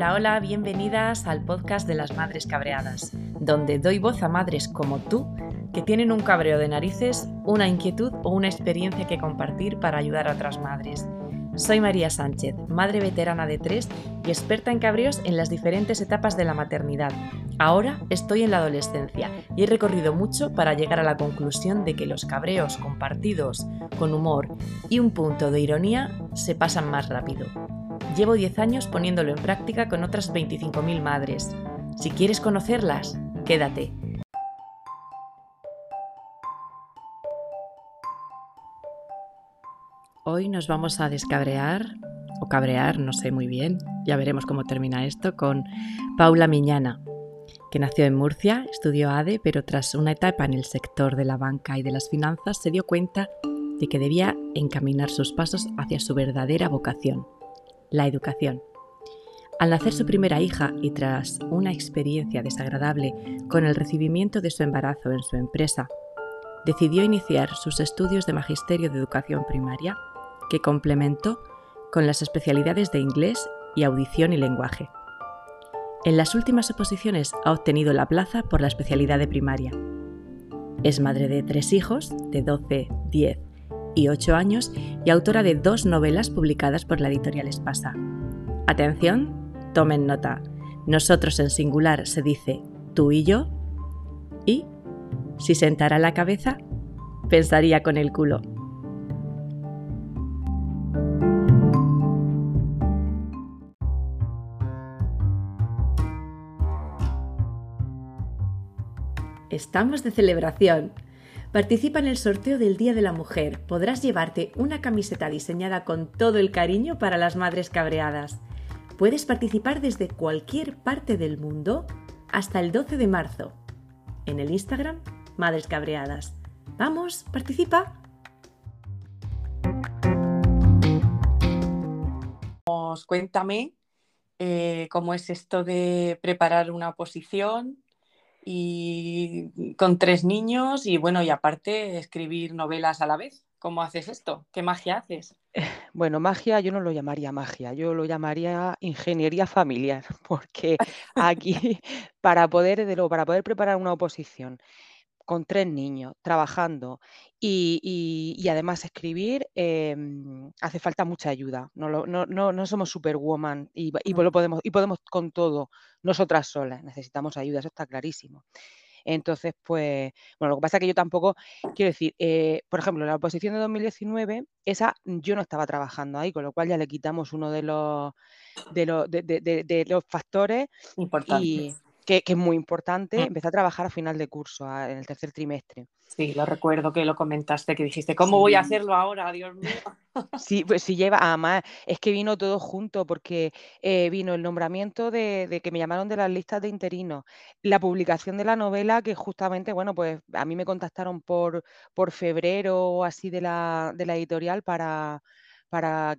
Hola, hola, bienvenidas al podcast de las Madres Cabreadas, donde doy voz a madres como tú que tienen un cabreo de narices, una inquietud o una experiencia que compartir para ayudar a otras madres. Soy María Sánchez, madre veterana de tres y experta en cabreos en las diferentes etapas de la maternidad. Ahora estoy en la adolescencia y he recorrido mucho para llegar a la conclusión de que los cabreos compartidos con humor y un punto de ironía se pasan más rápido. Llevo 10 años poniéndolo en práctica con otras 25.000 madres. Si quieres conocerlas, quédate. Hoy nos vamos a descabrear, o cabrear, no sé muy bien, ya veremos cómo termina esto, con Paula Miñana, que nació en Murcia, estudió ADE, pero tras una etapa en el sector de la banca y de las finanzas se dio cuenta de que debía encaminar sus pasos hacia su verdadera vocación, la educación. Al nacer su primera hija y tras una experiencia desagradable con el recibimiento de su embarazo en su empresa, decidió iniciar sus estudios de Magisterio de Educación Primaria, que complementó con las especialidades de inglés y audición y lenguaje. En las últimas oposiciones ha obtenido la plaza por la especialidad de primaria. Es madre de tres hijos, de 12, 10 y 8 años y autora de dos novelas publicadas por la editorial Espasa. Atención, tomen nota. Nosotros en singular se dice tú y yo y, si sentara la cabeza, pensaría con el culo. Estamos de celebración. Participa en el sorteo del Día de la Mujer. Podrás llevarte una camiseta diseñada con todo el cariño para las madres cabreadas. Puedes participar desde cualquier parte del mundo hasta el 12 de marzo. En el Instagram, Madres Cabreadas. Vamos, participa. Cuéntame eh, cómo es esto de preparar una oposición, y con tres niños y bueno, y aparte escribir novelas a la vez. ¿Cómo haces esto? ¿Qué magia haces? Bueno, magia yo no lo llamaría magia, yo lo llamaría ingeniería familiar, porque aquí para poder, de lo, para poder preparar una oposición con tres niños, trabajando y, además escribir, em, hace falta mucha ayuda. No, no, no, somos superwoman y, y, podemos, y podemos con todo, nosotras solas, necesitamos ayuda, eso está clarísimo. Entonces, pues, bueno, lo que pasa es que yo tampoco, quiero decir, eh, por ejemplo, la oposición de 2019, esa yo no estaba trabajando ahí, con lo cual ya le quitamos uno de los, de los, de, los factores. Importantes que, es muy importante, mm. empecé a trabajar a final de curso, en el tercer trimestre. Sí, lo recuerdo que lo comentaste, que dijiste, ¿cómo voy a hacerlo ahora, Dios mío? Sí, pues sí lleva, además es que vino todo junto porque eh, vino el nombramiento de, que me llamaron de las listas de interinos, la publicación de la novela que justamente, bueno, pues a mí me contactaron por, por febrero o así de la, de la editorial para, para,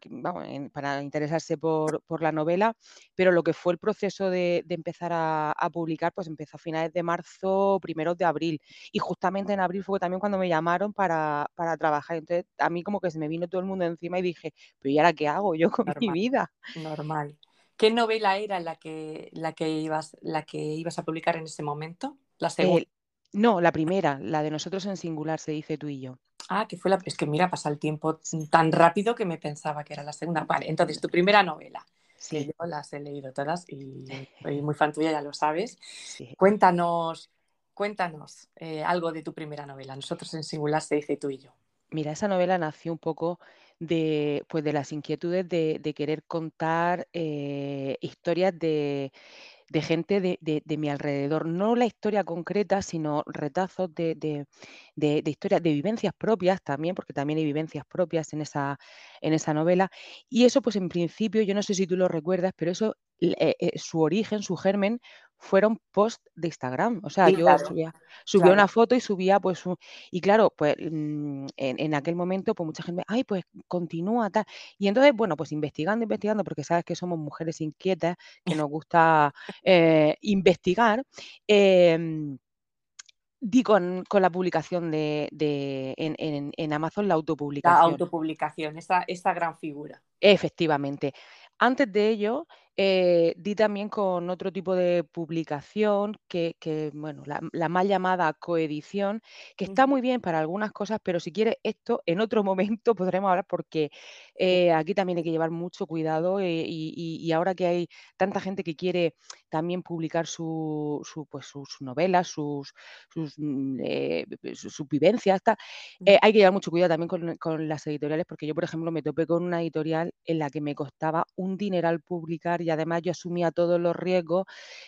para interesarse por, la novela, pero lo que fue el proceso de, empezar a, publicar, pues empezó a finales de marzo, primeros de abril. Y justamente en abril fue también cuando me llamaron para, trabajar. Entonces, a mí como que se me vino todo el mundo encima y dije, pero ¿y ahora qué hago yo con mi vida? Normal. ¿Qué novela era la que, la que, ibas, la que ibas a publicar en ese momento? La segunda. no, la primera, la de nosotros en singular, se dice tú y yo. Ah, que fue la. Es que mira, pasa el tiempo tan rápido que me pensaba que era la segunda. Vale, entonces tu primera novela. Sí. yo las he leído todas y soy muy fan tuya, ya lo sabes. Cuéntanos, cuéntanos eh, algo de tu primera novela. Nosotros en singular se dice tú y yo. Mira, esa novela nació un poco de, pues, de las inquietudes de, querer contar eh, historias de, de gente de, mi alrededor. No la historia concreta, sino retazos de, de, historias, de vivencias propias también, porque también hay vivencias propias en esa, en esa novela. Y eso, pues en principio, yo no sé si tú lo recuerdas, pero eso, eh, eh, su origen, su germen, fueron post de Instagram. O sea, yo subía, una foto y subía, pues, y claro, pues mm, en, aquel momento, pues mucha gente, ay, pues continúa tal. Y entonces, bueno, pues investigando, investigando, porque sabes que somos mujeres inquietas, que nos gusta eh, investigar. Em, di con, la publicación de, en, Amazon la autopublicación. La autopublicación, esa, esa gran figura. Efectivamente. Antes de ello, eh, di también con otro tipo de publicación que, bueno, la, la, mal llamada coedición, que está muy bien para algunas cosas, pero si quieres esto, en otro momento podremos hablar porque eh, aquí también hay que llevar mucho cuidado eh, y, ahora que hay tanta gente que quiere también publicar su, pues, sus novelas, sus, sus, mm, vivencias, hay que llevar mucho cuidado también con, con las editoriales, porque yo, por ejemplo, me topé con una editorial en la que me costaba un dineral publicar y además yo asumía todos los riesgos,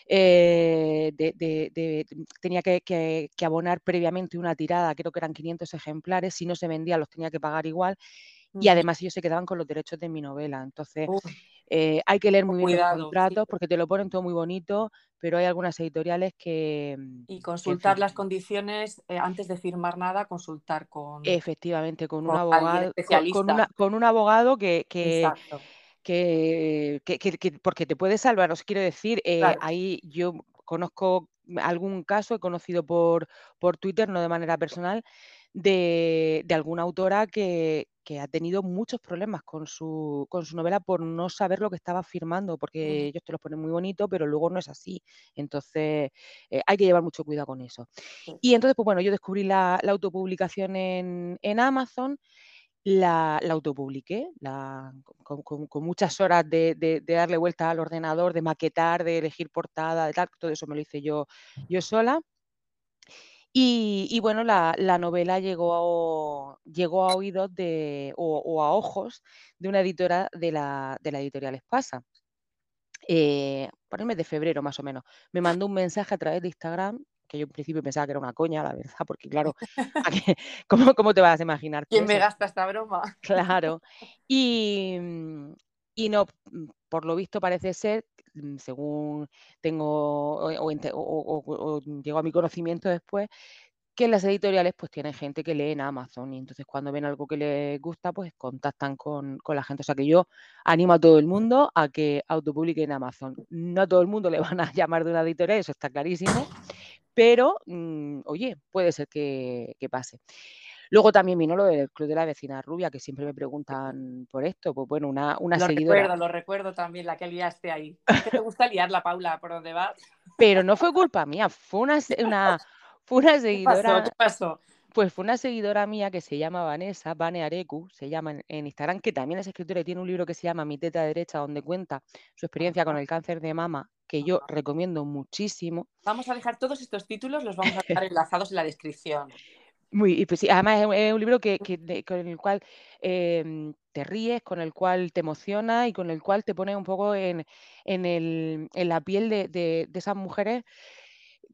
eh, de, tenía que, abonar previamente una tirada, creo que eran 500 ejemplares, si no se vendía los tenía que pagar igual y además ellos se quedaban con los derechos de mi novela. Entonces, eh, hay que leer muy bien los contratos porque te lo ponen todo muy bonito, pero hay algunas editoriales que... Mm, y consultar las condiciones eh, antes de firmar nada, consultar con... Efectivamente, con, un abogado, con, un abogado que... que que, porque te puede salvar, os quiero decir, eh, ahí yo conozco algún caso, he conocido por, por Twitter, no de manera personal, de, alguna autora que, ha tenido muchos problemas con su, con su novela por no saber lo que estaba firmando, porque ellos te lo ponen muy bonito, pero luego no es así. Entonces, eh, hay que llevar mucho cuidado con eso. Y entonces, pues bueno, yo descubrí la, autopublicación en, en Amazon la, autopubliqué, con, muchas horas de, darle vuelta al ordenador, de maquetar, de elegir portada, de tal, todo eso me lo hice yo, yo sola. Y, bueno, la, novela llegó a, llegó a oídos de, o, a ojos de una editora de la, de la editorial Espasa. Eh, por el mes de febrero más o menos. Me mandó un mensaje a través de Instagram que yo en principio pensaba que era una coña, la verdad, porque claro, ¿cómo, ¿cómo, te vas a imaginar? ¿Quién me gasta esta broma? Claro. Y, mm, y no, mm, por lo visto parece ser, mm, según tengo o, llegó a mi conocimiento después, que las editoriales pues tienen gente que lee en Amazon y entonces cuando ven algo que les gusta pues contactan con, con, la gente. O sea que yo animo a todo el mundo a que autopublique en Amazon. No a todo el mundo le van a llamar de una editorial, eso está clarísimo, pero mm, oye, puede ser que, pase. Luego también vino lo del Club de la Vecina Rubia, que siempre me preguntan por esto. Pues bueno, una, una lo seguidora. recuerdo, lo recuerdo también, la que liaste ahí. te gusta liarla, Paula, por dónde vas. Pero no fue culpa mía, fue una, una, fue una seguidora. ¿Qué pasó? Pues fue una seguidora mía que se llama Vanessa, Vane Arecu, se llama en, Instagram, que también es escritora y tiene un libro que se llama Mi teta derecha, donde cuenta su experiencia con el cáncer de mama, que yo recomiendo muchísimo. Vamos a dejar todos estos títulos, los vamos a dejar enlazados en la descripción. Muy, y pues sí, además es un libro que, con el cual em, te ríes, con el cual te emociona y con el cual te pone un poco en, en, la piel de, de esas mujeres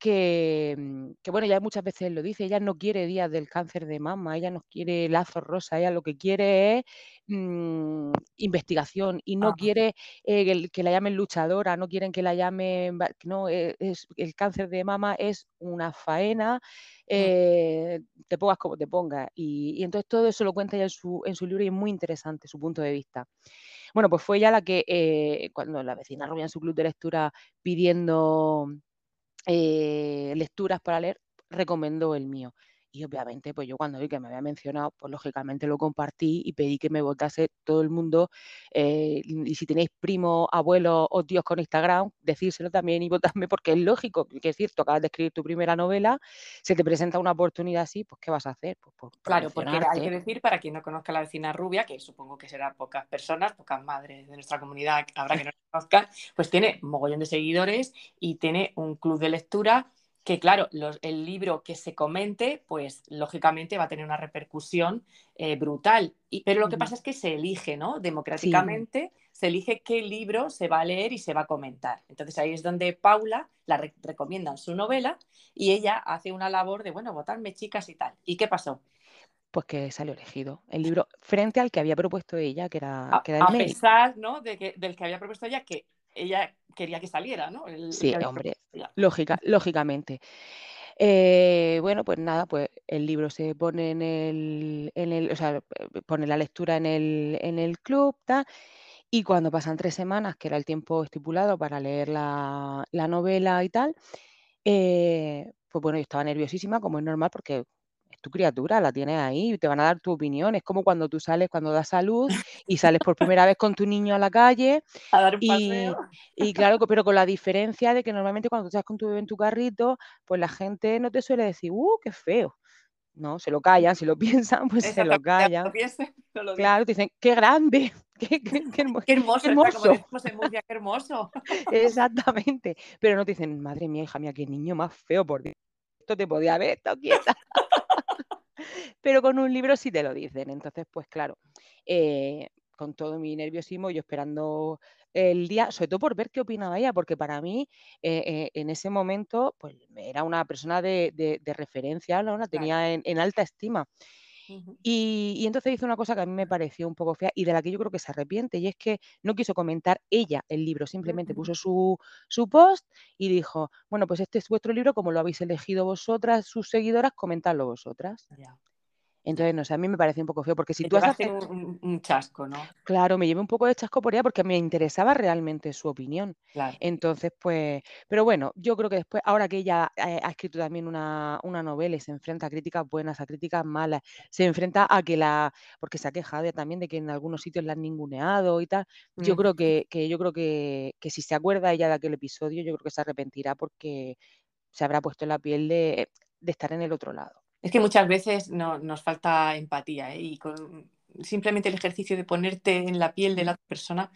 Mm, que, bueno, ya muchas veces lo dice, ella no quiere días del cáncer de mama, ella no quiere lazos rosa, ella lo que quiere es mm, investigación y no quiere eh, que la llamen luchadora, no quieren que la llamen, no, eh, es, el cáncer de mama es una faena, mm. eh, te pongas como te pongas. Y, entonces todo eso lo cuenta ella en su, en su libro y es muy interesante su punto de vista. Bueno, pues fue ella la que, cuando la vecina rubia en su club de lectura pidiendo lecturas para leer, recomendó el mío. Y obviamente, pues yo cuando vi que me había mencionado, pues lógicamente lo compartí y pedí que me votase todo el mundo. Eh, y si tenéis primos, abuelos o tíos con Instagram, decírselo también y votadme porque es lógico. Que es cierto, acabas de escribir tu primera novela, se te presenta una oportunidad así, pues ¿qué vas a hacer? Pues, pues claro, porque hay que decir, para quien no conozca a la vecina rubia, que supongo que será pocas personas, pocas madres de nuestra comunidad habrá que no conozcan, pues tiene mogollón de seguidores y tiene un club de lectura que claro, el libro que se comente, pues lógicamente va a tener una repercusión eh, brutal. Y, pero lo que pasa es que se elige, ¿no? Democráticamente se elige qué libro se va a leer y se va a comentar. Entonces ahí es donde Paula la recomiendan su novela y ella hace una labor de, bueno, votarme chicas y tal. ¿Y qué pasó? Pues que salió elegido el libro frente al que había propuesto ella, que era, a, que a pesar ¿no? de que, del que había propuesto ella, que ella quería que saliera, ¿no? sí, hombre, lógica, lógicamente. Eh, bueno, pues nada, pues el libro se pone en el, en el, o sea, pone la lectura en el, en el club, y cuando pasan tres semanas, que era el tiempo estipulado para leer la, novela y tal, eh, pues bueno, yo estaba nerviosísima, como es normal, porque tu criatura, la tienes ahí, te van a dar tu opinión. Es como cuando tú sales, cuando das salud y sales por primera vez con tu niño a la calle. A dar un y, paseo. y claro, pero con la diferencia de que normalmente cuando tú estás con tu bebé en tu carrito, pues la gente no te suele decir, ¡uh, qué feo! No, se lo callan, si lo piensan, pues se lo callan. lo piensen, no lo Claro, te dicen, ¡qué grande! ¡Qué, qué- qué hermo- Qué hermoso, qué como hermoso! decimos en Murcia, qué hermoso. Exactamente. Pero no te dicen, madre mía, hija mía, qué niño más feo, por Dios. Esto te podía haber estado quieta. Pero con un libro sí te lo dicen. Entonces, pues claro, eh, con todo mi nerviosismo, yo esperando el día, sobre todo por ver qué opinaba ella, porque para mí, eh, eh, en ese momento, pues era una persona de, de- de referencia, ¿no? La Claro. tenía en, en alta estima. Y, y entonces hizo una cosa que a mí me pareció un poco fea y de la que yo creo que se arrepiente, y es que no quiso comentar ella el libro, simplemente puso su, su post y dijo, bueno, pues este es vuestro libro, como lo habéis elegido vosotras, sus seguidoras, comentadlo vosotras. Entonces, no sé, a mí me parece un poco feo, porque si tú has ace- un, un- chasco, ¿no? Claro, me llevé un poco de chasco por ella porque me interesaba realmente su opinión. Claro. Entonces, pues, pero bueno, yo creo que después, ahora que ella eh, ha escrito también una, una novela y se enfrenta a críticas buenas, a críticas malas, se enfrenta a que la, porque se ha quejado también de que en algunos sitios la han ninguneado y tal. Yo Mm. creo que, que yo creo que, que si se acuerda ella de aquel episodio, yo creo que se arrepentirá porque se habrá puesto en la piel de, de estar en el otro lado. Es que muchas veces no, nos falta empatía ¿eh? y con simplemente el ejercicio de ponerte en la piel de la otra persona,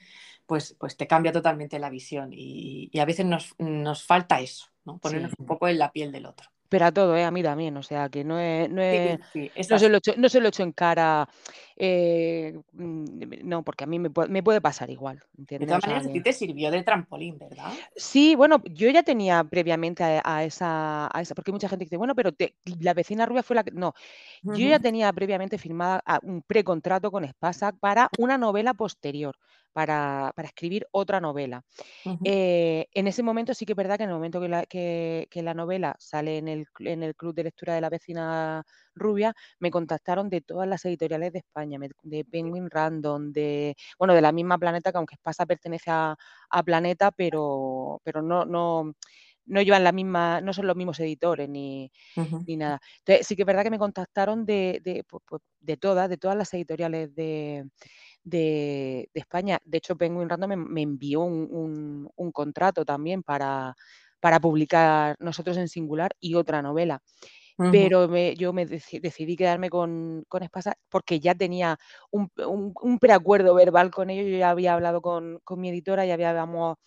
pues, pues te cambia totalmente la visión y, y a veces nos, nos falta eso, ¿no? Ponernos Sí. un poco en la piel del otro. Pero a todo, ¿eh? A mí también, o sea, que no es, no es, sí, no se lo echo, no se lo echo en cara, eh, mm, no, porque a mí me, puede- me puede pasar igual, De ¿entiendes? todas O sea, maneras, a ti que- te sirvió de trampolín, ¿verdad? Sí, bueno, yo ya tenía previamente a, a esa, a esa, porque mucha gente dice, bueno, pero te- la vecina rubia fue la que. No, yo ya tenía previamente firmada a- un precontrato con Espasa para una novela posterior, para, para escribir otra novela. Eh, en ese momento sí que es verdad que en el momento que la, que, que la novela sale en el, en el club de lectura de la vecina rubia, me contactaron de todas las editoriales de España, de Penguin Random, de, bueno, de la misma Planeta, que aunque Espasa pertenece a, a Planeta, pero, pero no, no, no llevan la misma, no son los mismos editores ni, ni nada. Entonces, sí que es verdad que me contactaron de, de, pues, pues, de todas, de todas las editoriales de, de, de España. De hecho, Penguin Random me, me envió un, un- un contrato también para, para publicar Nosotros en Singular y otra novela. Pero me- yo me deci- decidí quedarme con, con Espasa porque ya tenía un, un- un preacuerdo verbal con ellos. Yo ya había hablado con, con mi editora, ya habíamos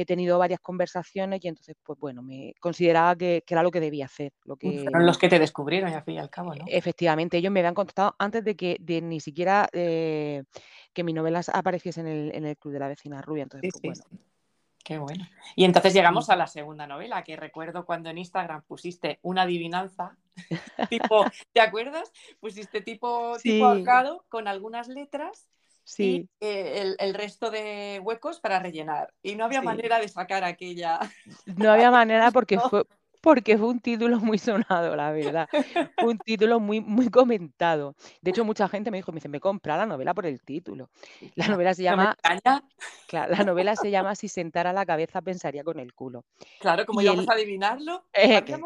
eh, tenido varias conversaciones y entonces, pues bueno, me consideraba que, que era lo que debía hacer. Lo que, Fueron los que te descubrieron, al fin y al cabo, ¿no? Efectivamente, ellos me habían contactado antes de que de ni siquiera eh, que mi novela apareciese en el, en el Club de la Vecina Rubia. Entonces, Sí, pues sí, bueno. Qué bueno. Y entonces llegamos a la segunda novela, que recuerdo cuando en Instagram pusiste una adivinanza, tipo, ¿te acuerdas? Pusiste tipo, tipo Sí, ahorcado con algunas letras y sí, eh, el, el resto de huecos para rellenar. Y no había sí. manera de sacar aquella. No había manera porque fue, porque fue un título muy sonado, la verdad. Fue un título muy, muy comentado. De hecho, mucha gente me dijo, me dice, me compra la novela por el título. La novela se llama, claro, la novela se llama Si sentara la cabeza pensaría con el culo. Claro, como íbamos el, a adivinarlo, eh, yo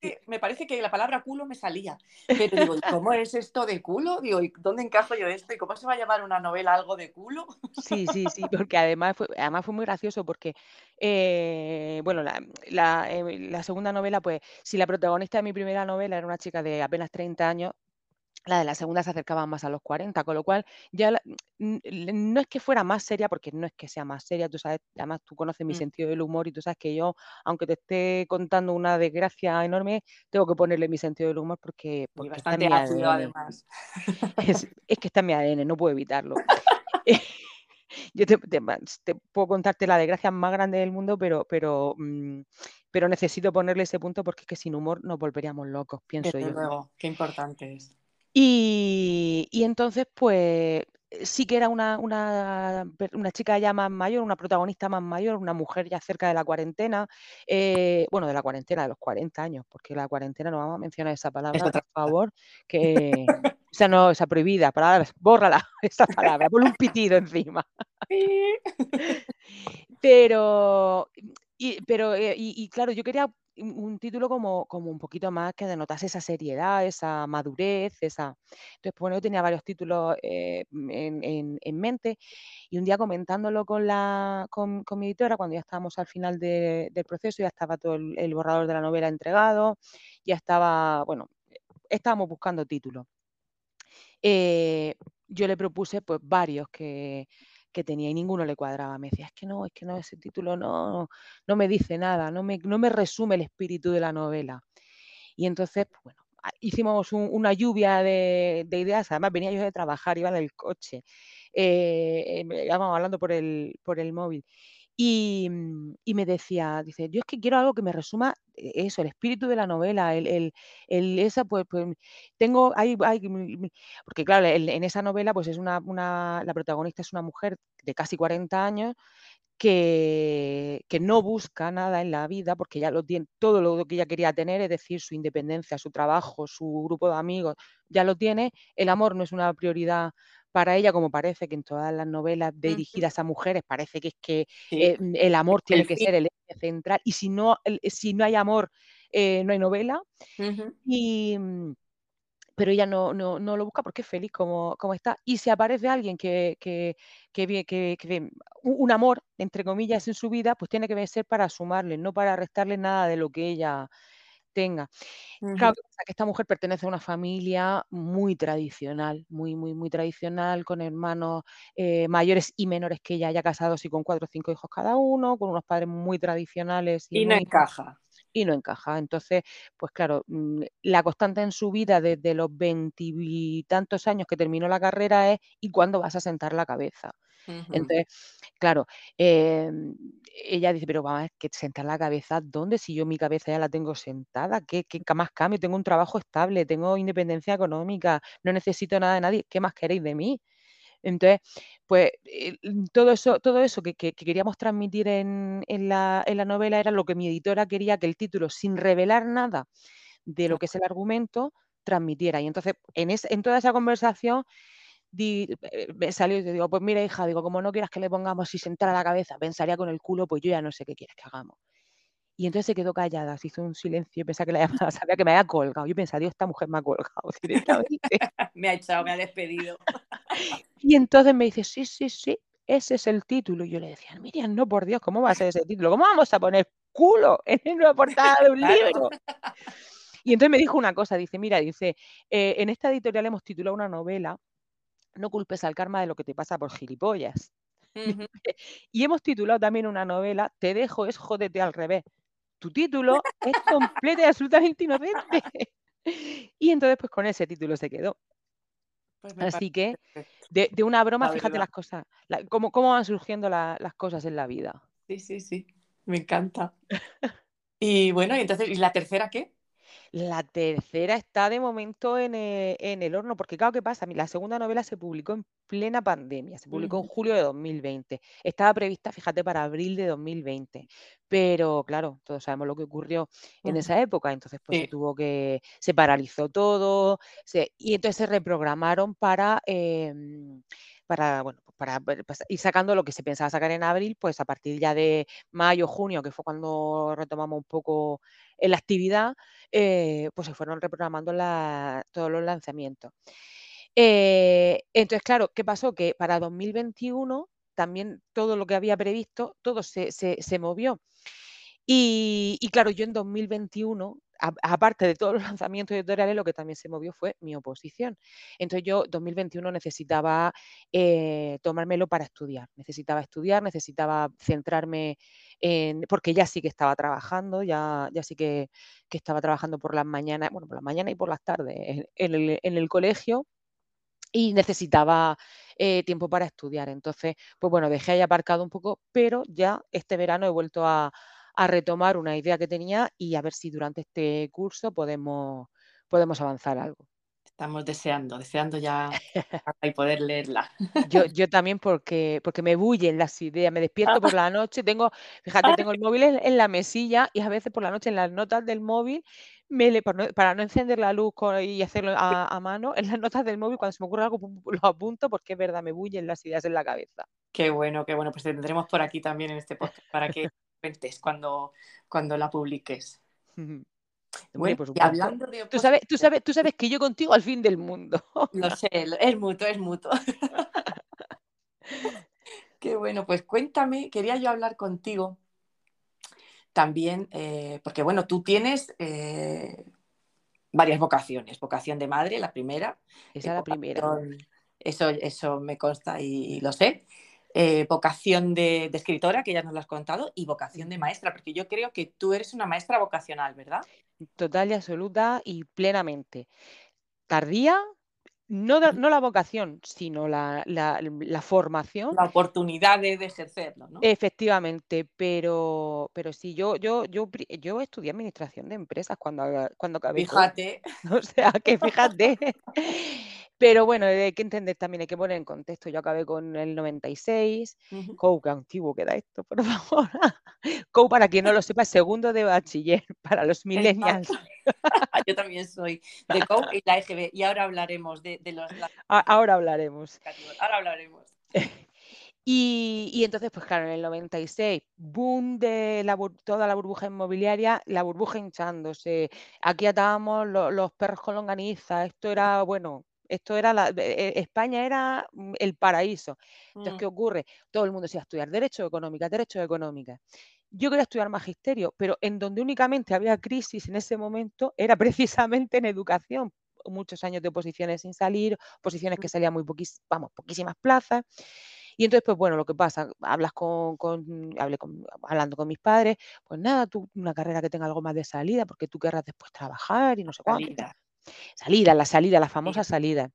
que me parece que la palabra culo me salía. Pero digo, ¿y cómo es esto de culo? Digo, ¿y dónde encajo yo esto? ¿Y cómo se va a llamar una novela algo de culo? Sí, sí, sí, porque además fue, además fue muy gracioso porque, eh, bueno, la, la, eh, la segunda novela, pues, si la protagonista de mi primera novela era una chica de apenas 30 años, la de la segunda se acercaba más a los 40, con lo cual ya la- no es que fuera más seria, porque no es que sea más seria, tú sabes, además tú conoces mi Mm. sentido del humor y tú sabes que yo, aunque te esté contando una desgracia enorme, tengo que ponerle mi sentido del humor porque, porque bastante ácido, además. Es, es que está en mi ADN, no puedo evitarlo. Yo te, te- te puedo contarte la desgracia más grande del mundo, pero, pero, mm, pero necesito ponerle ese punto porque es que sin humor nos volveríamos locos, pienso Desde yo. luego, qué importante es. Y, y entonces, pues sí que era una, una, una chica ya más mayor, una protagonista más mayor, una mujer ya cerca de la cuarentena, eh, bueno, de la cuarentena, de los 40 años, porque la cuarentena no vamos a mencionar esa Es palabra, por favor, que esa no, esa prohibida, palabra, bórrala, esa palabra, ponle un pitido encima. Pero, y, pero, eh, y, y claro, yo quería un título como, como un poquito más que denotase esa seriedad, esa madurez, esa... Entonces, pues, bueno, yo tenía varios títulos eh, en, en, mente y un día comentándolo con, la, con, mi editora, cuando ya estábamos al final del proceso, ya estaba todo el, borrador de la novela entregado, ya estaba, bueno, estábamos buscando títulos. Eh, yo le propuse pues varios que, que tenía y ninguno le cuadraba. Me decía, es que no, es que no, ese título no, no me dice nada, no me, no me resume el espíritu de la novela. Y entonces, pues, bueno, hicimos una lluvia de, ideas, además venía yo de trabajar, iba en el coche, eh, íbamos hablando por el, por el móvil. Mm, y, me decía, dice, yo es que quiero algo que me resuma eh, eso, el espíritu de la novela, el, el, el esa, pues, pues tengo, hay, porque claro, en esa novela, pues es una, una, la protagonista es una mujer de casi 40 años que, que, no busca nada en la vida porque ya lo tiene, todo lo que ella quería tener, es decir, su independencia, su trabajo, su grupo de amigos, ya lo tiene, el amor no es una prioridad para ella, como parece que en todas las novelas dirigidas a mujeres, parece que es que eh, el amor tiene que ser el eje central, y si no, si no hay amor, eh, no hay novela. y, mm, pero ella no, no, no, lo busca porque es feliz como, como está. Y si aparece alguien que, que, que, que, un amor, entre comillas, en su vida, pues tiene que ser para sumarle, no para restarle nada de lo que ella tenga. Claro que esta mujer pertenece a una familia muy tradicional, muy, muy, muy tradicional, con hermanos eh, mayores y menores que ella, ya casados y con cuatro o cinco hijos cada uno, con unos padres muy tradicionales. Y, no encaja. Y no encaja. Entonces, pues claro, mm, la constante en su vida desde los veintitantos años que terminó la carrera es ¿y cuándo vas a sentar la cabeza? Entonces, claro, em, ella dice, pero vamos, que sentar la cabeza, ¿dónde? Si yo mi cabeza ya la tengo sentada, ¿qué, qué más cambio? Tengo un trabajo estable, tengo independencia económica, no necesito nada de nadie, ¿qué más queréis de mí? Entonces, pues todo eso, todo eso que, queríamos transmitir en, la, en la novela era lo que mi editora quería que el título, sin revelar nada de lo que es el argumento, transmitiera. Y entonces, en, en toda esa conversación, eh, me salió y te digo, pues mira, hija, digo, como no quieras que le pongamos y sentar a la cabeza, pensaría con el culo, pues yo ya no sé qué quieres que hagamos. Y entonces se quedó callada, se hizo un silencio, pensaba que la llamada, sabía que me había colgado. Yo pensaba, Dios, esta mujer me ha colgado directamente. me ha echado, me ha despedido. y entonces me dice, sí, sí, sí, ese es el título. Y yo le decía, Miriam, no, por Dios, ¿cómo va a ser ese título? ¿Cómo vamos a poner culo en una portada de un libro? Y entonces me dijo una cosa, dice, mira, dice, eh, en esta editorial hemos titulado una novela no culpes al karma de lo que te pasa por gilipollas. y hemos titulado también una novela, Te dejo es jódete al revés. Tu título es completo y absolutamente inocente. y entonces, pues con ese título se quedó. Pues Así que, de, una broma, fíjate las cosas, cómo, van surgiendo las cosas en la vida. Sí, sí, sí, me encanta. y bueno, y entonces, ¿y la tercera qué? La tercera está de momento en, eh, el horno, porque claro, ¿qué pasa? La segunda novela se publicó en plena pandemia, se publicó en julio de 2020. Estaba prevista, fíjate, para abril de 2020. Pero claro, todos sabemos lo que ocurrió en esa época, entonces pues se tuvo que, se paralizó todo, y entonces se reprogramaron para, em, para, bueno, para, ir sacando lo que se pensaba sacar en abril, pues a partir ya de mayo, junio, que fue cuando retomamos un poco la actividad, eh, pues se fueron reprogramando todos los lanzamientos. Eh, entonces, claro, ¿qué pasó? Que para 2021 también todo lo que había previsto, todo se, movió. Y, y, claro, yo en 2021 aparte de todos los lanzamientos editoriales, lo que también se movió fue mi oposición. Entonces yo 2021 necesitaba eh, tomármelo para estudiar. Necesitaba estudiar, necesitaba centrarme en, porque ya sí que estaba trabajando, ya, ya sí que, estaba trabajando por las mañanas, bueno, por las mañanas y por las tardes en, el, colegio y necesitaba eh, tiempo para estudiar. Entonces, pues bueno, dejé ahí aparcado un poco, pero ya este verano he vuelto a, a retomar una idea que tenía y a ver si durante este curso podemos, podemos avanzar algo. Estamos deseando, deseando ya y poder leerla. Yo, yo también porque, porque me bullen las ideas, me despierto por la noche, tengo, fíjate, tengo el móvil en, la mesilla y a veces por la noche en las notas del móvil, me le, para, no, encender la luz y hacerlo a, mano, en las notas del móvil cuando se me ocurre algo lo apunto porque es verdad, me bullen las ideas en la cabeza. Qué bueno, qué bueno, pues te tendremos por aquí también en este podcast para que cuando, cuando la publiques. Bueno, y hablando de tú sabes, tú, sabes, tú sabes que yo contigo al fin del mundo. Lo sé, es mutuo, es mutuo. Qué bueno, pues cuéntame, quería yo hablar contigo también, eh, porque bueno, tú tienes eh, varias vocaciones. Vocación de madre, la primera. Esa es la primera. Eso, eso me consta y, lo sé. Eh, vocación de, escritora, que ya nos lo has contado, y vocación de maestra, porque yo creo que tú eres una maestra vocacional, ¿verdad? Total y absoluta y plenamente. Tardía, no, no la vocación, sino la, formación. La oportunidad de, ejercerlo, ¿no? Efectivamente, pero, pero sí, yo, yo, yo, yo estudié administración de empresas cuando, cuando acabé. Fíjate. O sea, que fíjate. Pero bueno, hay que entender también, hay que poner en contexto. Yo acabé con el 96. Uh qué antiguo queda esto, por favor. COU, para quien no lo sepa, segundo de bachiller para los millennials. Yo también soy de COU y la EGB. Y ahora hablaremos de, los. Ahora hablaremos. Ahora hablaremos. Y, entonces, pues claro, en el 96, boom de la, toda la burbuja inmobiliaria, la burbuja hinchándose. Aquí atábamos los perros con longaniza. Esto era, bueno, esto era la, e, España era mm, el paraíso. Entonces, mm. ¿qué ocurre? Todo el mundo se iba a estudiar Derecho Económica, Derecho Económica. Yo quería estudiar magisterio, pero en donde únicamente había crisis en ese momento era precisamente en educación. Muchos años de oposiciones sin salir, posiciones que salían muy vamos, poquísimas plazas. Y entonces, pues bueno, lo que pasa, hablas con, hablé hablando con mis padres, pues nada, tú una carrera que tenga algo más de salida, porque tú querrás después trabajar y no sé cuánto. Salida, la salida, la famosa salida.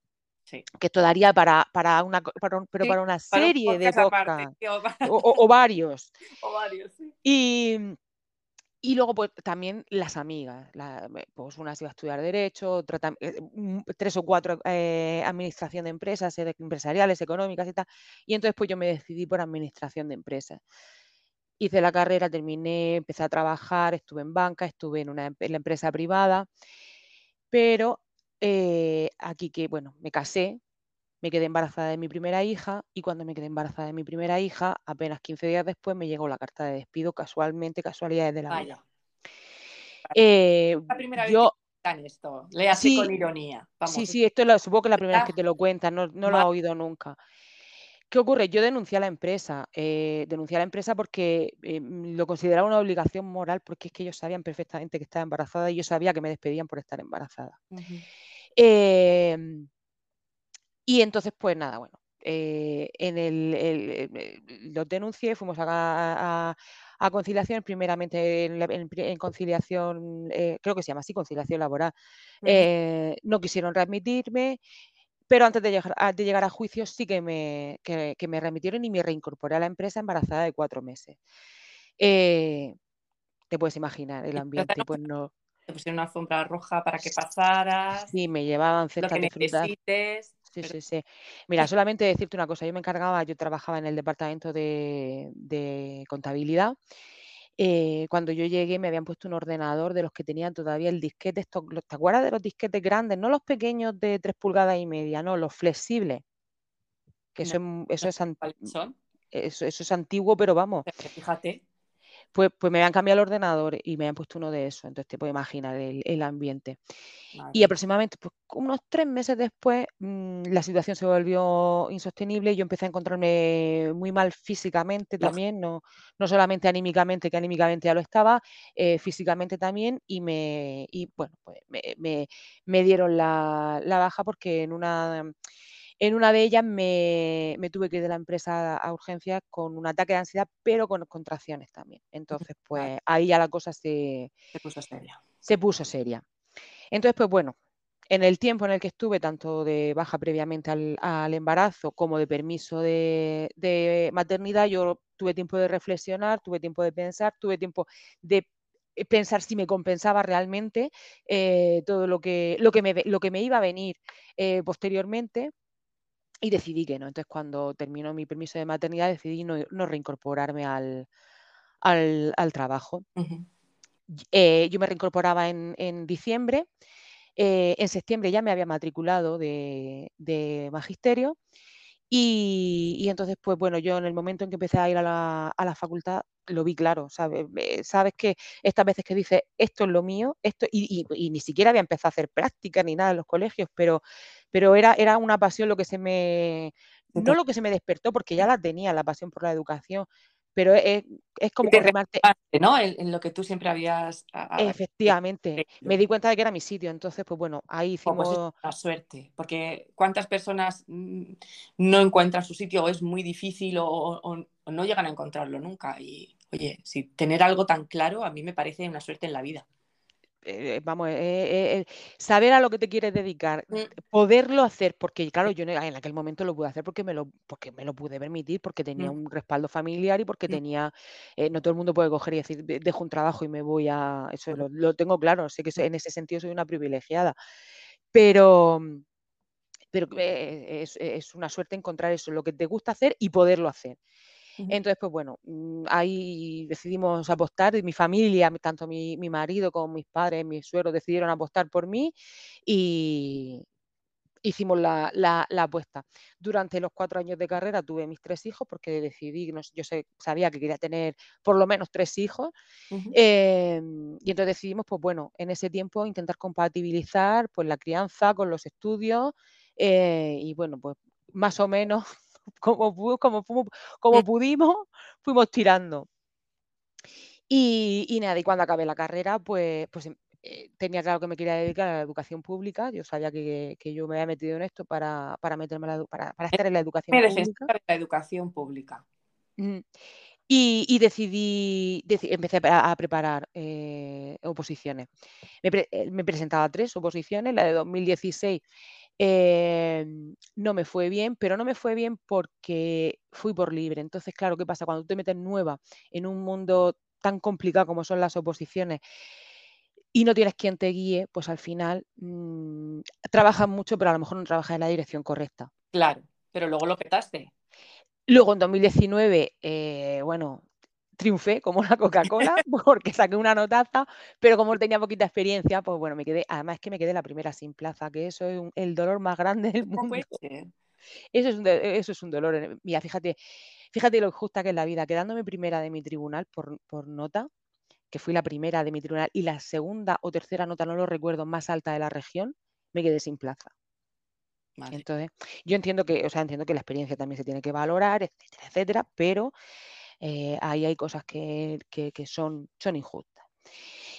Que esto daría para, para una, pero para una serie de podcast. o, varios. O varios, Y, y luego, pues también las amigas. pues una se iba a estudiar Derecho, otra eh, tres o cuatro eh, Administración de Empresas, eh, empresariales, económicas y tal. Y entonces, pues yo me decidí por Administración de Empresas. Hice la carrera, terminé, empecé a trabajar, estuve en banca, estuve en, una, en la empresa privada. Pero eh, aquí que, bueno, me casé, me quedé embarazada de mi primera hija y cuando me quedé embarazada de mi primera hija, apenas 15 días después me llegó la carta de despido casualmente, casualidades de la vida. Eh, la primera vez yo, que esto, le así con ironía. Sí, sí, esto lo, supongo que es la primera vez que te lo cuentan, no, no lo he oído nunca. ¿Qué ocurre? Yo denuncié a la empresa, eh, denuncié a la empresa porque eh, lo consideraba una obligación moral porque es que ellos sabían perfectamente que estaba embarazada y yo sabía que me despedían por estar embarazada. Em, y entonces, pues nada, bueno, eh, en el, los denuncié, fuimos a, conciliación, primeramente en, conciliación, creo que se llama así, conciliación laboral. no quisieron readmitirme, pero antes de llegar, a, de llegar a juicio sí que me, que, me remitieron y me reincorporé a la empresa embarazada de cuatro meses. Eh, te puedes imaginar el ambiente, pues no. Te pusieron una alfombra roja para que pasaras. Sí, me llevaban cestas de frutas. Sí, sí, sí. Mira, solamente decirte una cosa, yo me encargaba, yo trabajaba en el departamento de, de contabilidad eh, cuando yo llegué me habían puesto un ordenador de los que tenían todavía el disquete, ¿te acuerdas de los disquetes grandes? No los pequeños de 3 pulgadas y media, no, los flexibles. Que eso, es, eso, es, eso, es antiguo, pero vamos. Fíjate. Pues, pues me habían cambiado el ordenador y me habían puesto uno de esos, entonces te puedes imaginar el, ambiente. Y aproximadamente pues, unos tres meses después mm, la situación se volvió insostenible. Y yo empecé a encontrarme muy mal físicamente también, no, no solamente anímicamente, que anímicamente ya lo estaba, eh, físicamente también. Y me y, bueno, pues me, me, dieron la, la baja porque en una en una de ellas me, tuve que ir de la empresa a urgencias con un ataque de ansiedad, pero con contracciones también. Entonces, pues ahí ya la cosa se, puso seria. Se puso seria. Entonces, pues bueno, en el tiempo en el que estuve, tanto de baja previamente al, embarazo como de permiso de, maternidad, yo tuve tiempo de reflexionar, tuve tiempo de pensar, tuve tiempo de pensar si me compensaba realmente eh, todo lo que, lo, que me, lo que me iba a venir eh, posteriormente y decidí que no. Entonces, cuando terminó mi permiso de maternidad, decidí no, reincorporarme al, al, trabajo. Eh, yo me reincorporaba en, diciembre. Eh, en septiembre ya me había matriculado de, magisterio. Y, entonces, pues bueno, yo en el momento en que empecé a ir a la, facultad, lo vi claro, ¿sabes? sabes que estas veces que dices, esto es lo mío, esto, y, ni siquiera había empezado a hacer práctica ni nada en los colegios, pero, pero era, era una pasión lo que se me, no lo que se me despertó, porque ya la tenía, la pasión por la educación, pero es, es como confirmarte. ¿no? En, lo que tú siempre habías. Efectivamente, me di cuenta de que era mi sitio, entonces, pues bueno, ahí oh, pues hicimos. la suerte, porque ¿cuántas personas mm, no encuentran su sitio o es muy difícil o, no llegan a encontrarlo nunca? Y oye, si tener algo tan claro a mí me parece una suerte en la vida. Eh, vamos, eh, eh, saber a lo que te quieres dedicar, mm. poderlo hacer, porque claro, yo en aquel momento lo pude hacer porque me lo, porque me lo pude permitir, porque tenía mm. un respaldo familiar y porque mm. tenía, no todo el mundo puede coger y decir, dejo un trabajo y me voy a, eso lo, tengo claro, sé que en ese sentido soy una privilegiada, pero, pero es, es una suerte encontrar eso, lo que te gusta hacer y poderlo hacer. Entonces, pues bueno, mm, ahí decidimos apostar, mi familia, tanto mi, marido como mis padres, mis suegros decidieron apostar por mí y hicimos la, apuesta. Durante los cuatro años de carrera tuve mis tres hijos porque decidí, yo sabía que quería tener por lo menos tres hijos em, y entonces decidimos, pues bueno, en ese tiempo intentar compatibilizar pues la crianza con los estudios eh, y bueno, pues más o menos como, como, como pudimos, fuimos tirando. Y, nada, y cuando acabé la carrera, pues, pues eh, tenía claro que me quería dedicar a la educación pública. Yo sabía que, yo me había metido en esto para, meterme para, estar en la educación pública. la educación pública. Y, decidí, empecé a, preparar eh, oposiciones. Me, eh, me, presentaba tres oposiciones, la de 2016 Em, no me fue bien, pero no me fue bien porque fui por libre. Entonces, claro, ¿qué pasa? Cuando tú te metes nueva en un mundo tan complicado como son las oposiciones y no tienes quien te guíe, pues al final mm, trabajas mucho, pero a lo mejor no trabajas en la dirección correcta. Claro, pero luego lo petaste. Luego en 2019, eh, bueno, triunfé como una Coca-Cola porque saqué una notaza, pero como tenía poquita experiencia, pues bueno, me quedé, además es que me quedé la primera sin plaza, que eso es el dolor más grande del mundo. Eso es, un, eso es un dolor. Mira, fíjate, fíjate lo justa que es la vida, quedándome primera de mi tribunal por, nota, que fui la primera de mi tribunal, y la segunda o tercera nota, no lo recuerdo, más alta de la región, me quedé sin plaza. Entonces, yo entiendo que, o sea, entiendo que la experiencia también se tiene que valorar, etcétera, etcétera, pero eh, ahí hay cosas que, son, son injustas.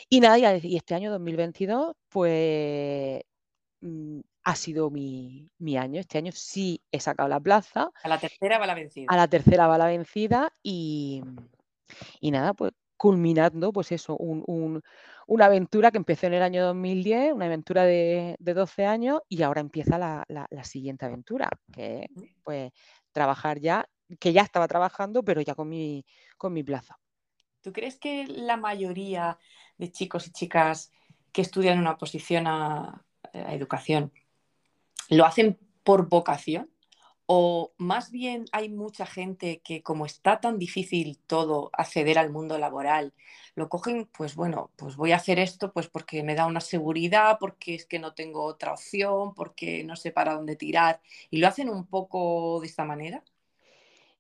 Y nada, y este año 2022, pues mm, ha sido mi, año. Este año sí he sacado la plaza. A la tercera va la vencida. A la tercera va la vencida y, nada, pues culminando, pues eso, una aventura que empezó en el año 2010, una aventura de, 12 años y ahora empieza la, la, siguiente aventura, que pues trabajar ya que ya estaba trabajando, pero ya con mi, con mi plaza. ¿Tú crees que la mayoría de chicos y chicas que estudian una oposición a, a educación lo hacen por vocación? ¿O más bien hay mucha gente que como está tan difícil todo acceder al mundo laboral, lo cogen, pues bueno, pues voy a hacer esto pues porque me da una seguridad, porque es que no tengo otra opción, porque no sé para dónde tirar y lo hacen un poco de esta manera?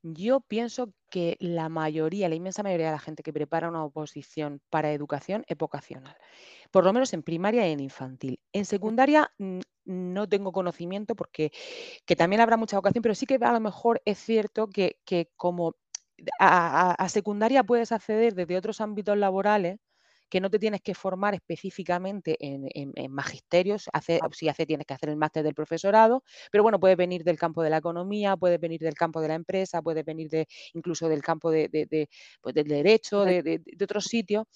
Yo pienso que la mayoría, la inmensa mayoría de la gente que prepara una oposición para educación es vocacional, por lo menos en primaria y en infantil. En secundaria no tengo conocimiento porque que también habrá mucha vocación, pero sí que a lo mejor es cierto que, como a secundaria puedes acceder desde otros ámbitos laborales, que no te tienes que formar específicamente en, magisterios, hace, si hace tienes que hacer el máster del profesorado, pero bueno, puede venir del campo de la economía, puede venir del campo de la empresa, puede venir de, incluso del campo de, pues, del derecho, de, otros sitios.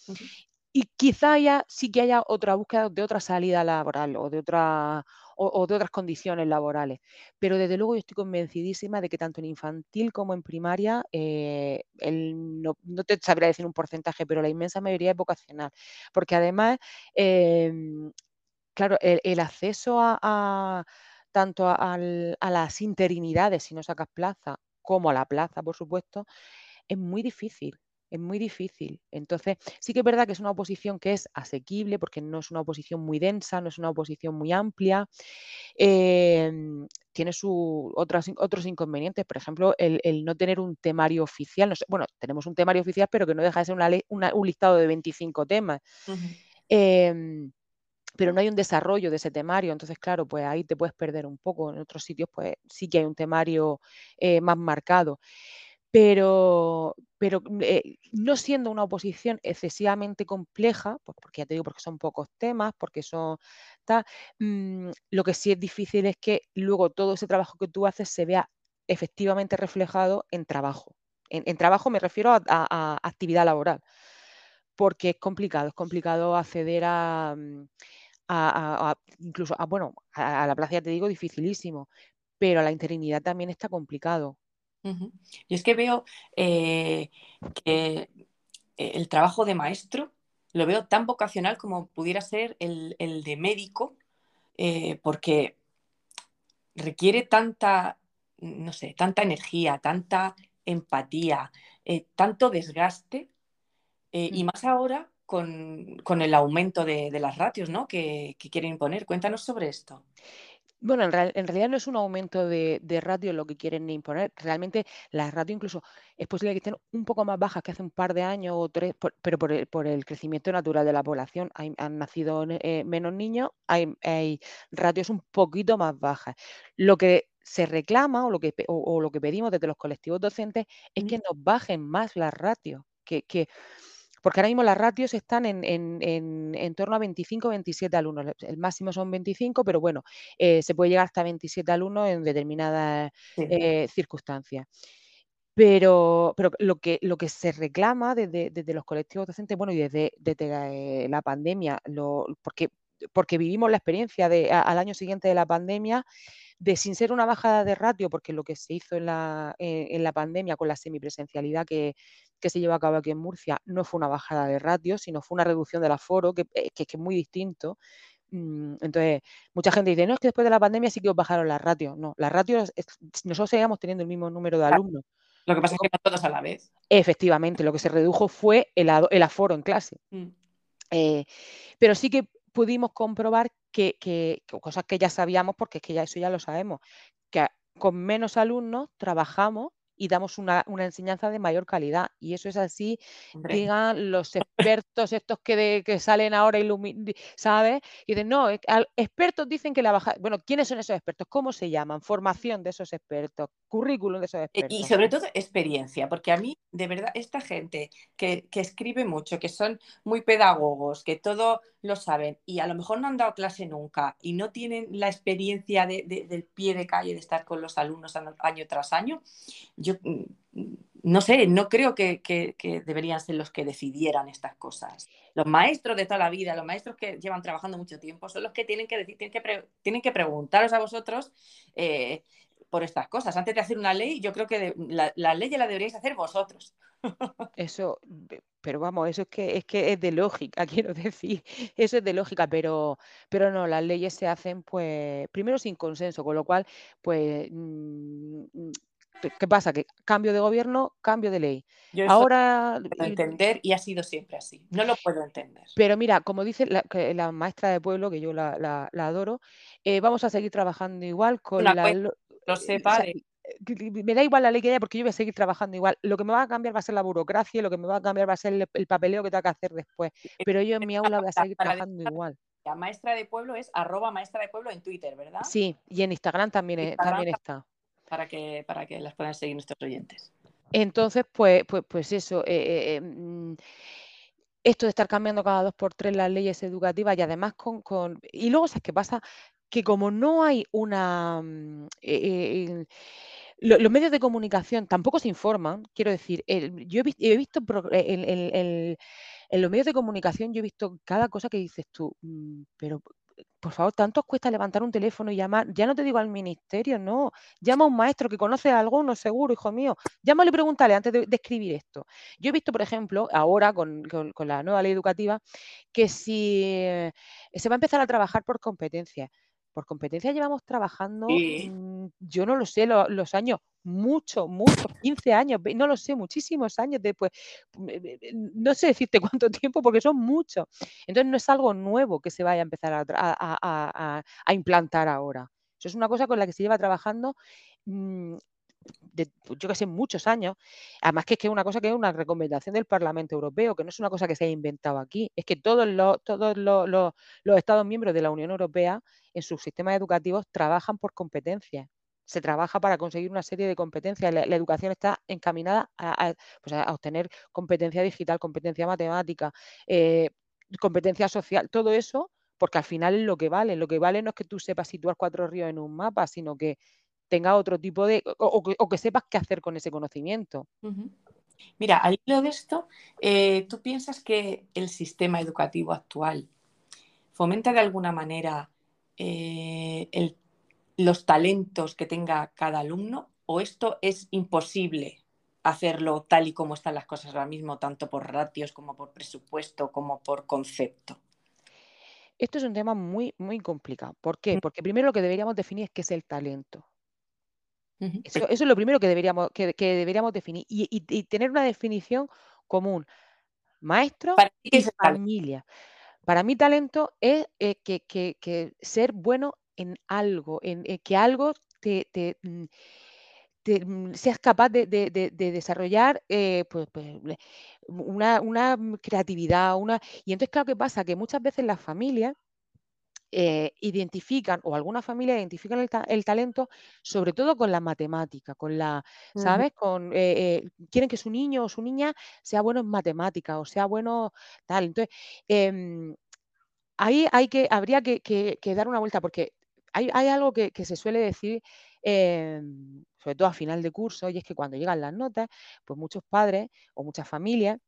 Y quizá ya sí que haya otra búsqueda de otra salida laboral o de otra o, de otras condiciones laborales. Pero desde luego yo estoy convencidísima de que tanto en infantil como en primaria, eh, no, te sabría decir un porcentaje, pero la inmensa mayoría es vocacional. Porque además, em, claro, el, acceso a, tanto a, las interinidades, si no sacas plaza, como a la plaza, por supuesto, es muy difícil. Es muy difícil. Entonces, sí que es verdad que es una oposición que es asequible, porque no es una oposición muy densa, no es una oposición muy amplia. Em, tiene sus otros, otros inconvenientes, por ejemplo, el, no tener un temario oficial. bueno, tenemos un temario oficial, pero que no deja de ser un listado de 25 temas. Em, pero no hay un desarrollo de ese temario, entonces claro, pues ahí te puedes perder un poco. En otros sitios, pues sí que hay un temario eh, más marcado pero, pero eh, no siendo una oposición excesivamente compleja, pues porque ya te digo, porque son pocos temas, porque son mm, lo que sí es difícil es que luego todo ese trabajo que tú haces se vea efectivamente reflejado en trabajo. En, trabajo me refiero a, actividad laboral, porque es complicado, es complicado acceder a, mm, incluso a, bueno, a, la plaza ya te digo, dificilísimo, pero a la interinidad también está complicado. Y es que veo eh, que el trabajo de maestro lo veo tan vocacional como pudiera ser el, de médico, eh, porque requiere tanta, no sé, tanta energía, tanta empatía, eh, tanto desgaste, y mm. más ahora con, el aumento de, las ratios ¿no? que, que quieren imponer. Cuéntanos sobre esto. Bueno, en, realidad no es un aumento de, ratio lo que quieren imponer. Realmente las ratios incluso es posible que estén un poco más bajas que hace un par de años o tres, pero por el, crecimiento natural de la población. han nacido eh, menos niños, hay, ratios un poquito más bajas. Lo que se reclama o lo que, o, lo que pedimos desde los colectivos docentes es que nos bajen más las ratios, que, que porque ahora mismo las ratios están en, torno a 25 27 alumnos. El máximo son 25, pero bueno, eh, se puede llegar hasta 27 alumnos en determinadas eh, circunstancias. Pero, pero lo, que, lo que se reclama desde, los colectivos docentes, bueno, y desde, eh, la pandemia, lo, porque, porque vivimos la experiencia de, al año siguiente de la pandemia, de sin ser una bajada de ratio, porque lo que se hizo en la, en la pandemia con la semipresencialidad que, que se lleva a cabo aquí en Murcia no fue una bajada de ratio, sino fue una reducción del aforo, que, eh, que, que es muy distinto. Mm, entonces, mucha gente dice, no, es que después de la pandemia sí que os bajaron las ratios. No, las ratios, nosotros seguíamos teniendo el mismo número de alumnos. Lo que pasa es que no todos a la vez. Efectivamente, lo que se redujo fue el, el aforo en clase. Mm. Eh, pero sí que pudimos comprobar que, que, cosas que ya sabíamos, porque es que ya eso ya lo sabemos, que con menos alumnos trabajamos y damos una, enseñanza de mayor calidad. Y eso es así, digan los expertos estos que, que salen ahora, ¿sabes? Y dicen, no, expertos dicen que la baja... Bueno, ¿quiénes son esos expertos? ¿Cómo se llaman? Formación de esos expertos, currículum de esos expertos. Y sobre todo experiencia, porque a mí, de verdad, esta gente que, que escribe mucho, que son muy pedagogos, que todo lo saben y a lo mejor no han dado clase nunca y no tienen la experiencia del pie de calle de estar con los alumnos año tras año, yo mm, no sé, no creo que, deberían ser los que decidieran estas cosas. Los maestros de toda la vida, los maestros que llevan trabajando mucho tiempo, son los que tienen que decir, tienen que, preguntaros a vosotros eh, por estas cosas. Antes de hacer una ley, yo creo que la, la ley ya la deberíais hacer vosotros. Eso, pero vamos, eso es que es que es de lógica, quiero decir, eso es de lógica, pero, pero no, las leyes se hacen, pues, primero sin consenso, con lo cual, pues, mm, ¿qué pasa? Que cambio de gobierno, cambio de ley. Yo Ahora. No puedo entender y ha sido siempre así. No lo puedo entender. Pero mira, como dice la, maestra de pueblo, que yo la, adoro, eh, vamos a seguir trabajando igual con la. Lo sé, padre me da igual la ley que haya porque yo voy a seguir trabajando igual. Lo que me va a cambiar va a ser la burocracia, lo que me va a cambiar va a ser el, papeleo que tengo que hacer después. Pero yo en mi aula voy a seguir trabajando igual. La maestra de pueblo es arroba maestra de pueblo en Twitter, ¿verdad? Sí, y en Instagram también, también está. Para que, para que las puedan seguir nuestros oyentes. Entonces, pues, pues, pues eso. Eh, eh, mm, esto de estar cambiando cada dos por tres las leyes educativas y además con, con... y luego es que pasa que como no hay una mm, eh, los medios de comunicación tampoco se informan, quiero decir, yo he, visto en los medios de comunicación, yo he visto cada cosa que dices tú, mm, pero por favor, tanto os cuesta levantar un teléfono y llamar, ya no te digo al ministerio, no, llama a un maestro que conoce a alguno, seguro, hijo mío, llámale y pregúntale antes de, escribir esto. Yo he visto, por ejemplo, ahora con, la nueva ley educativa, que si eh, se va a empezar a trabajar por competencias por competencia llevamos trabajando, mm, yo no lo sé, los años, mucho, muchos, 15 años, no lo sé, muchísimos años después. No sé decirte cuánto tiempo porque son muchos. Entonces no es algo nuevo que se vaya a empezar a, implantar ahora. Eso es una cosa con la que se lleva trabajando mm, pues, yo que sé, muchos años. Además que es que es una cosa que es una recomendación del Parlamento Europeo, que no es una cosa que se haya inventado aquí, es que todos los, todos los, Estados miembros de la Unión Europea en sus sistemas educativos trabajan por competencias. Se trabaja para conseguir una serie de competencias. La, educación está encaminada pues, a, obtener competencia digital, competencia matemática, eh, competencia social, todo eso, porque al final es lo que vale. Lo que vale no es que tú sepas situar cuatro ríos en un mapa, sino que tenga otro tipo de, o, que sepas qué hacer con ese conocimiento. Mira, al hilo de esto, eh, ¿tú piensas que el sistema educativo actual fomenta de alguna manera eh, los talentos que tenga cada alumno o esto es imposible hacerlo tal y como están las cosas ahora mismo, tanto por ratios como por presupuesto como por concepto? Esto es un tema muy, muy complicado. ¿Por qué? Mm. Porque primero lo que deberíamos definir es qué es el talento. Eso, es lo primero que deberíamos, que, deberíamos definir y, tener una definición común. Maestro y familia. Para mí talento es eh, que, ser bueno en algo, en eh, que algo te, mm, mm, seas capaz de, desarrollar eh, pues, pues una, una, creatividad, una... Y entonces, claro, ¿qué pasa? Que muchas veces las familias eh, identifican, o algunas familias identifican el, talento, sobre todo con la matemática, con la, ¿sabes? Con, eh, eh, quieren que su niño o su niña sea bueno en matemática o sea bueno tal. Entonces, em, ahí hay que, habría que, dar una vuelta, porque hay, algo que, que, se suele decir, em, sobre todo a final de curso, y es que cuando llegan las notas, pues muchos padres o muchas familias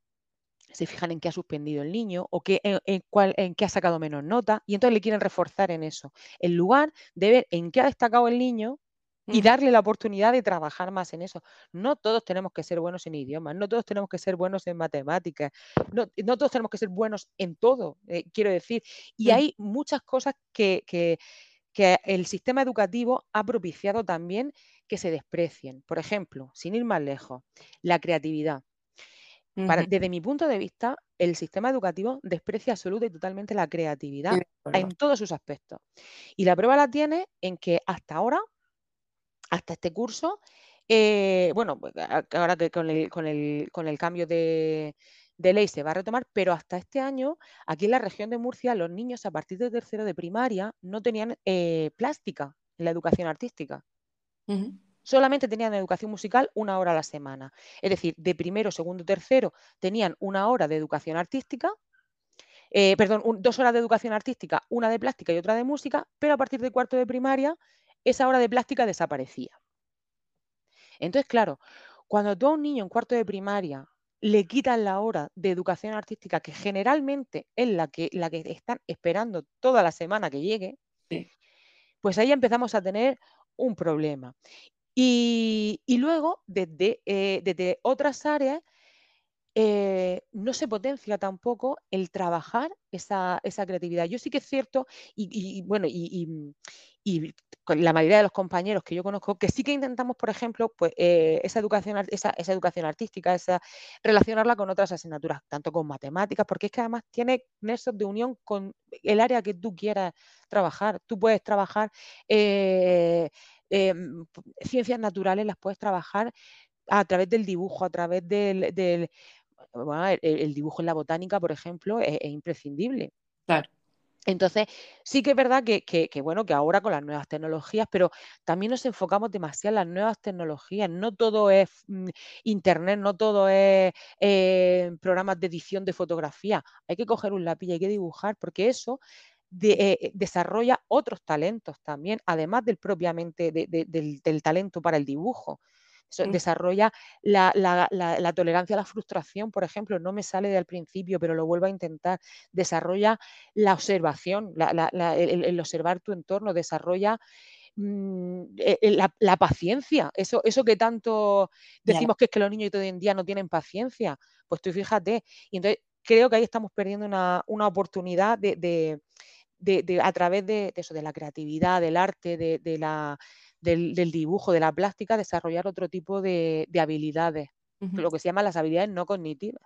se fijan en qué ha suspendido el niño o qué, en, cuál, en qué ha sacado menos nota y entonces le quieren reforzar en eso, en lugar de ver en qué ha destacado el niño y darle la oportunidad de trabajar más en eso. No todos tenemos que ser buenos en idiomas, no todos tenemos que ser buenos en matemáticas, no, todos tenemos que ser buenos en todo, eh, quiero decir. Y hay muchas cosas que, que, que el sistema educativo ha propiciado también que se desprecien. Por ejemplo, sin ir más lejos, la creatividad desde mi punto de vista, el sistema educativo desprecia absoluta y totalmente la creatividad en todos sus aspectos. Y la prueba la tiene en que hasta ahora, hasta este curso, eh, bueno, pues, ahora que con el, cambio de, ley se va a retomar, pero hasta este año, aquí en la región de Murcia, los niños a partir de tercero de primaria no tenían eh, plástica en la educación artística solamente tenían educación musical una hora a la semana. Es decir, de primero, segundo, tercero tenían una hora de educación artística, eh, perdón, dos horas de educación artística, una de plástica y otra de música, pero a partir de cuarto de primaria esa hora de plástica desaparecía. Entonces, claro, cuando tú a un niño en cuarto de primaria le quitan la hora de educación artística, que generalmente es la que, la que están esperando toda la semana que llegue, pues ahí empezamos a tener un problema. Y, luego, desde, eh, desde otras áreas, eh, no se potencia tampoco el trabajar esa, creatividad. Yo sí que es cierto, y, bueno, y, con la mayoría de los compañeros que yo conozco, que sí que intentamos, por ejemplo, pues eh, esa, educación, esa, educación artística, esa, relacionarla con otras asignaturas, tanto con matemáticas, porque es que además tiene nexos de unión con el área que tú quieras trabajar. Tú puedes trabajar Em, ciencias naturales las puedes trabajar a través del dibujo, a través del... el, dibujo en la botánica, por ejemplo, es, imprescindible. Claro. Entonces, sí que es verdad que, bueno, que ahora con las nuevas tecnologías, pero también nos enfocamos demasiado en las nuevas tecnologías. No todo es mm, internet, no todo es eh, programas de edición de fotografía. Hay que coger un lápiz hay que dibujar, porque eso eh, eh, desarrolla otros talentos también, además del propiamente del, talento para el dibujo. Mm. Desarrolla la, tolerancia a la frustración, por ejemplo, no me sale del principio, pero lo vuelvo a intentar. Desarrolla la observación, el, observar tu entorno, desarrolla mm, e, e, la, paciencia, eso, eso que tanto decimos que es que los niños de hoy en día no tienen paciencia, pues tú fíjate, y entonces creo que ahí estamos perdiendo una, oportunidad de, a través de, eso, de la creatividad, del arte, de, la, del, dibujo, de la plástica, desarrollar otro tipo de, habilidades, lo que se llama las habilidades no cognitivas.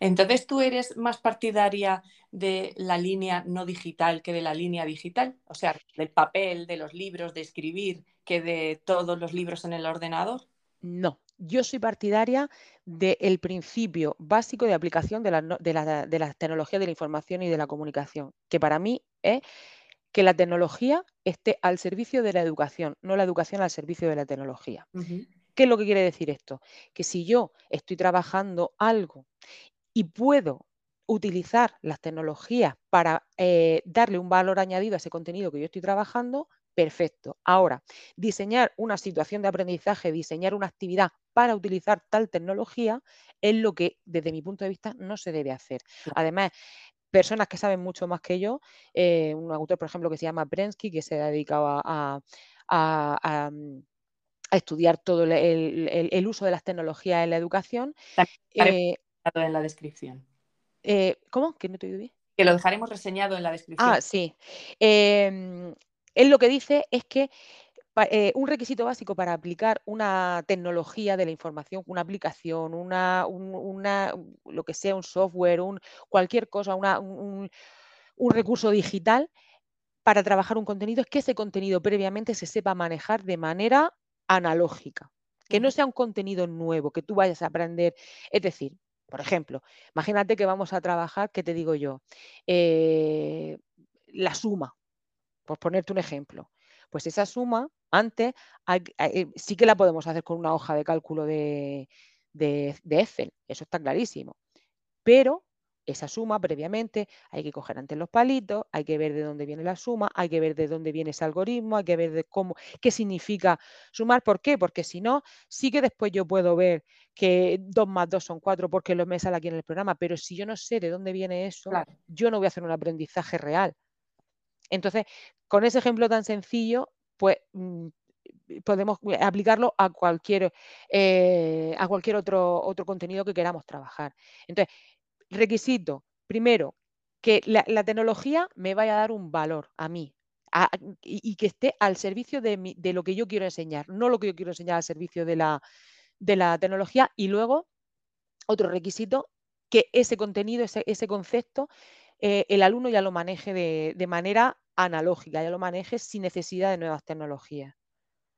Entonces, ¿tú eres más partidaria de la línea no digital que de la línea digital? O sea, del papel, de los libros, de escribir, que de todos los libros en el ordenador. No, yo soy partidaria del principio básico de aplicación de, las tecnologías de la información y de la comunicación, que para mí es que la tecnología esté al servicio de la educación, no la educación al servicio de la tecnología. ¿Qué es lo que quiere decir esto? Que si yo estoy trabajando algo y puedo utilizar las tecnologías para eh, darle un valor añadido a ese contenido que yo estoy trabajando, perfecto. Ahora, diseñar una situación de aprendizaje, diseñar una actividad para utilizar tal tecnología es lo que desde mi punto de vista no se debe hacer. Además, personas que saben mucho más que yo, eh, un autor, por ejemplo, que se llama Prensky, que se ha dedicado a, mm, estudiar todo el, uso de las tecnologías en la educación. Eh, en la descripción. Eh, ¿Cómo? Que no te oído bien. Que lo dejaremos reseñado en la descripción. Ah, sí. Em, él lo que dice es que eh, un requisito básico para aplicar una tecnología de la información, una aplicación, una, lo que sea, un software, un, cualquier cosa, un, recurso digital para trabajar un contenido es que ese contenido previamente se sepa manejar de manera analógica, que no sea un contenido nuevo, que tú vayas a aprender. Es decir, por ejemplo, imagínate que vamos a trabajar, ¿qué te digo yo? Eh, la suma, por ponerte un ejemplo. Pues esa suma, antes, eh, sí que la podemos hacer con una hoja de cálculo de, de, Excel, eso está clarísimo. Pero esa suma previamente hay que coger antes los palitos, hay que ver de dónde viene la suma, hay que ver de dónde viene ese algoritmo, hay que ver de cómo, qué significa sumar. ¿Por qué? Porque si no, sí que después yo puedo ver que 2 más 2 son 4 porque lo me sale aquí en el programa, pero si yo no sé de dónde viene eso, yo no voy a hacer un aprendizaje real. Entonces, con ese ejemplo tan sencillo, pues podemos aplicarlo a cualquier, eh, a cualquier otro, otro contenido que queramos trabajar. Entonces, requisito, primero, que la, tecnología me vaya a dar un valor a mí y, que esté al servicio de, de, lo que yo quiero enseñar, no lo que yo quiero enseñar al servicio de la, de la tecnología. Y luego, otro requisito, que ese contenido, ese, ese concepto, eh, el alumno ya lo maneje de, manera analógica, ya lo maneje sin necesidad de nuevas tecnologías.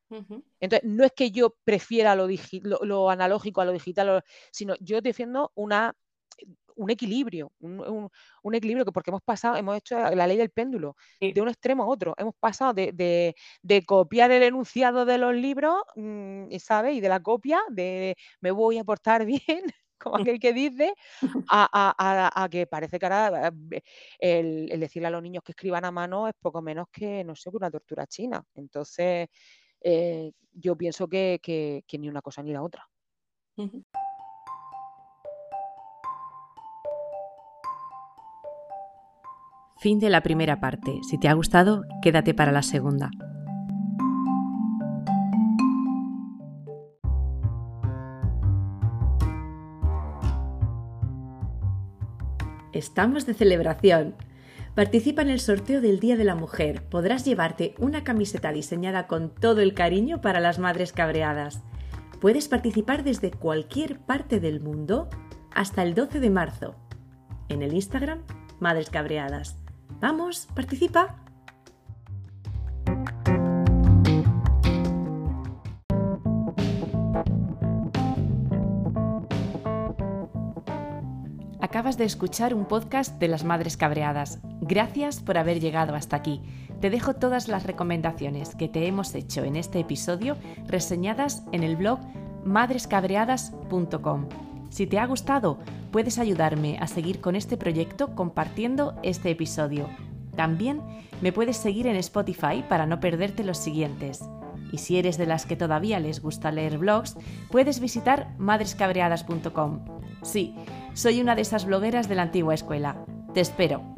Entonces, no es que yo prefiera lo, lo, analógico a lo digital, sino yo defiendo una, un equilibrio, un, equilibrio que porque hemos pasado, hemos hecho la ley del péndulo, de un extremo a otro. Hemos pasado de, copiar el enunciado de los libros, mm, ¿sabes? Y de la copia, de me voy a portar bien, como aquel que dice, a, que parece que ahora eh, el, decirle a los niños que escriban a mano es poco menos que, no sé, una tortura china. Entonces, eh, yo pienso que, ni una cosa ni la otra. Fin de la primera parte. Si te ha gustado, quédate para la segunda. Estamos de celebración. Participa en el sorteo del Día de la Mujer. Podrás llevarte una camiseta diseñada con todo el cariño para las madres cabreadas. Puedes participar desde cualquier parte del mundo hasta el 12 de marzo. En el Instagram, Madres Cabreadas. Vamos, participa. De escuchar un podcast de las Madres Cabreadas. Gracias por haber llegado hasta aquí. Te dejo todas las recomendaciones que te hemos hecho en este episodio reseñadas en el blog madrescabreadas.com. Si te ha gustado, puedes ayudarme a seguir con este proyecto compartiendo este episodio. También me puedes seguir en Spotify para no perderte los siguientes. Y si eres de las que todavía les gusta leer blogs, puedes visitar madrescabreadas.com. Sí, soy una de esas blogueras de la antigua escuela. Te espero.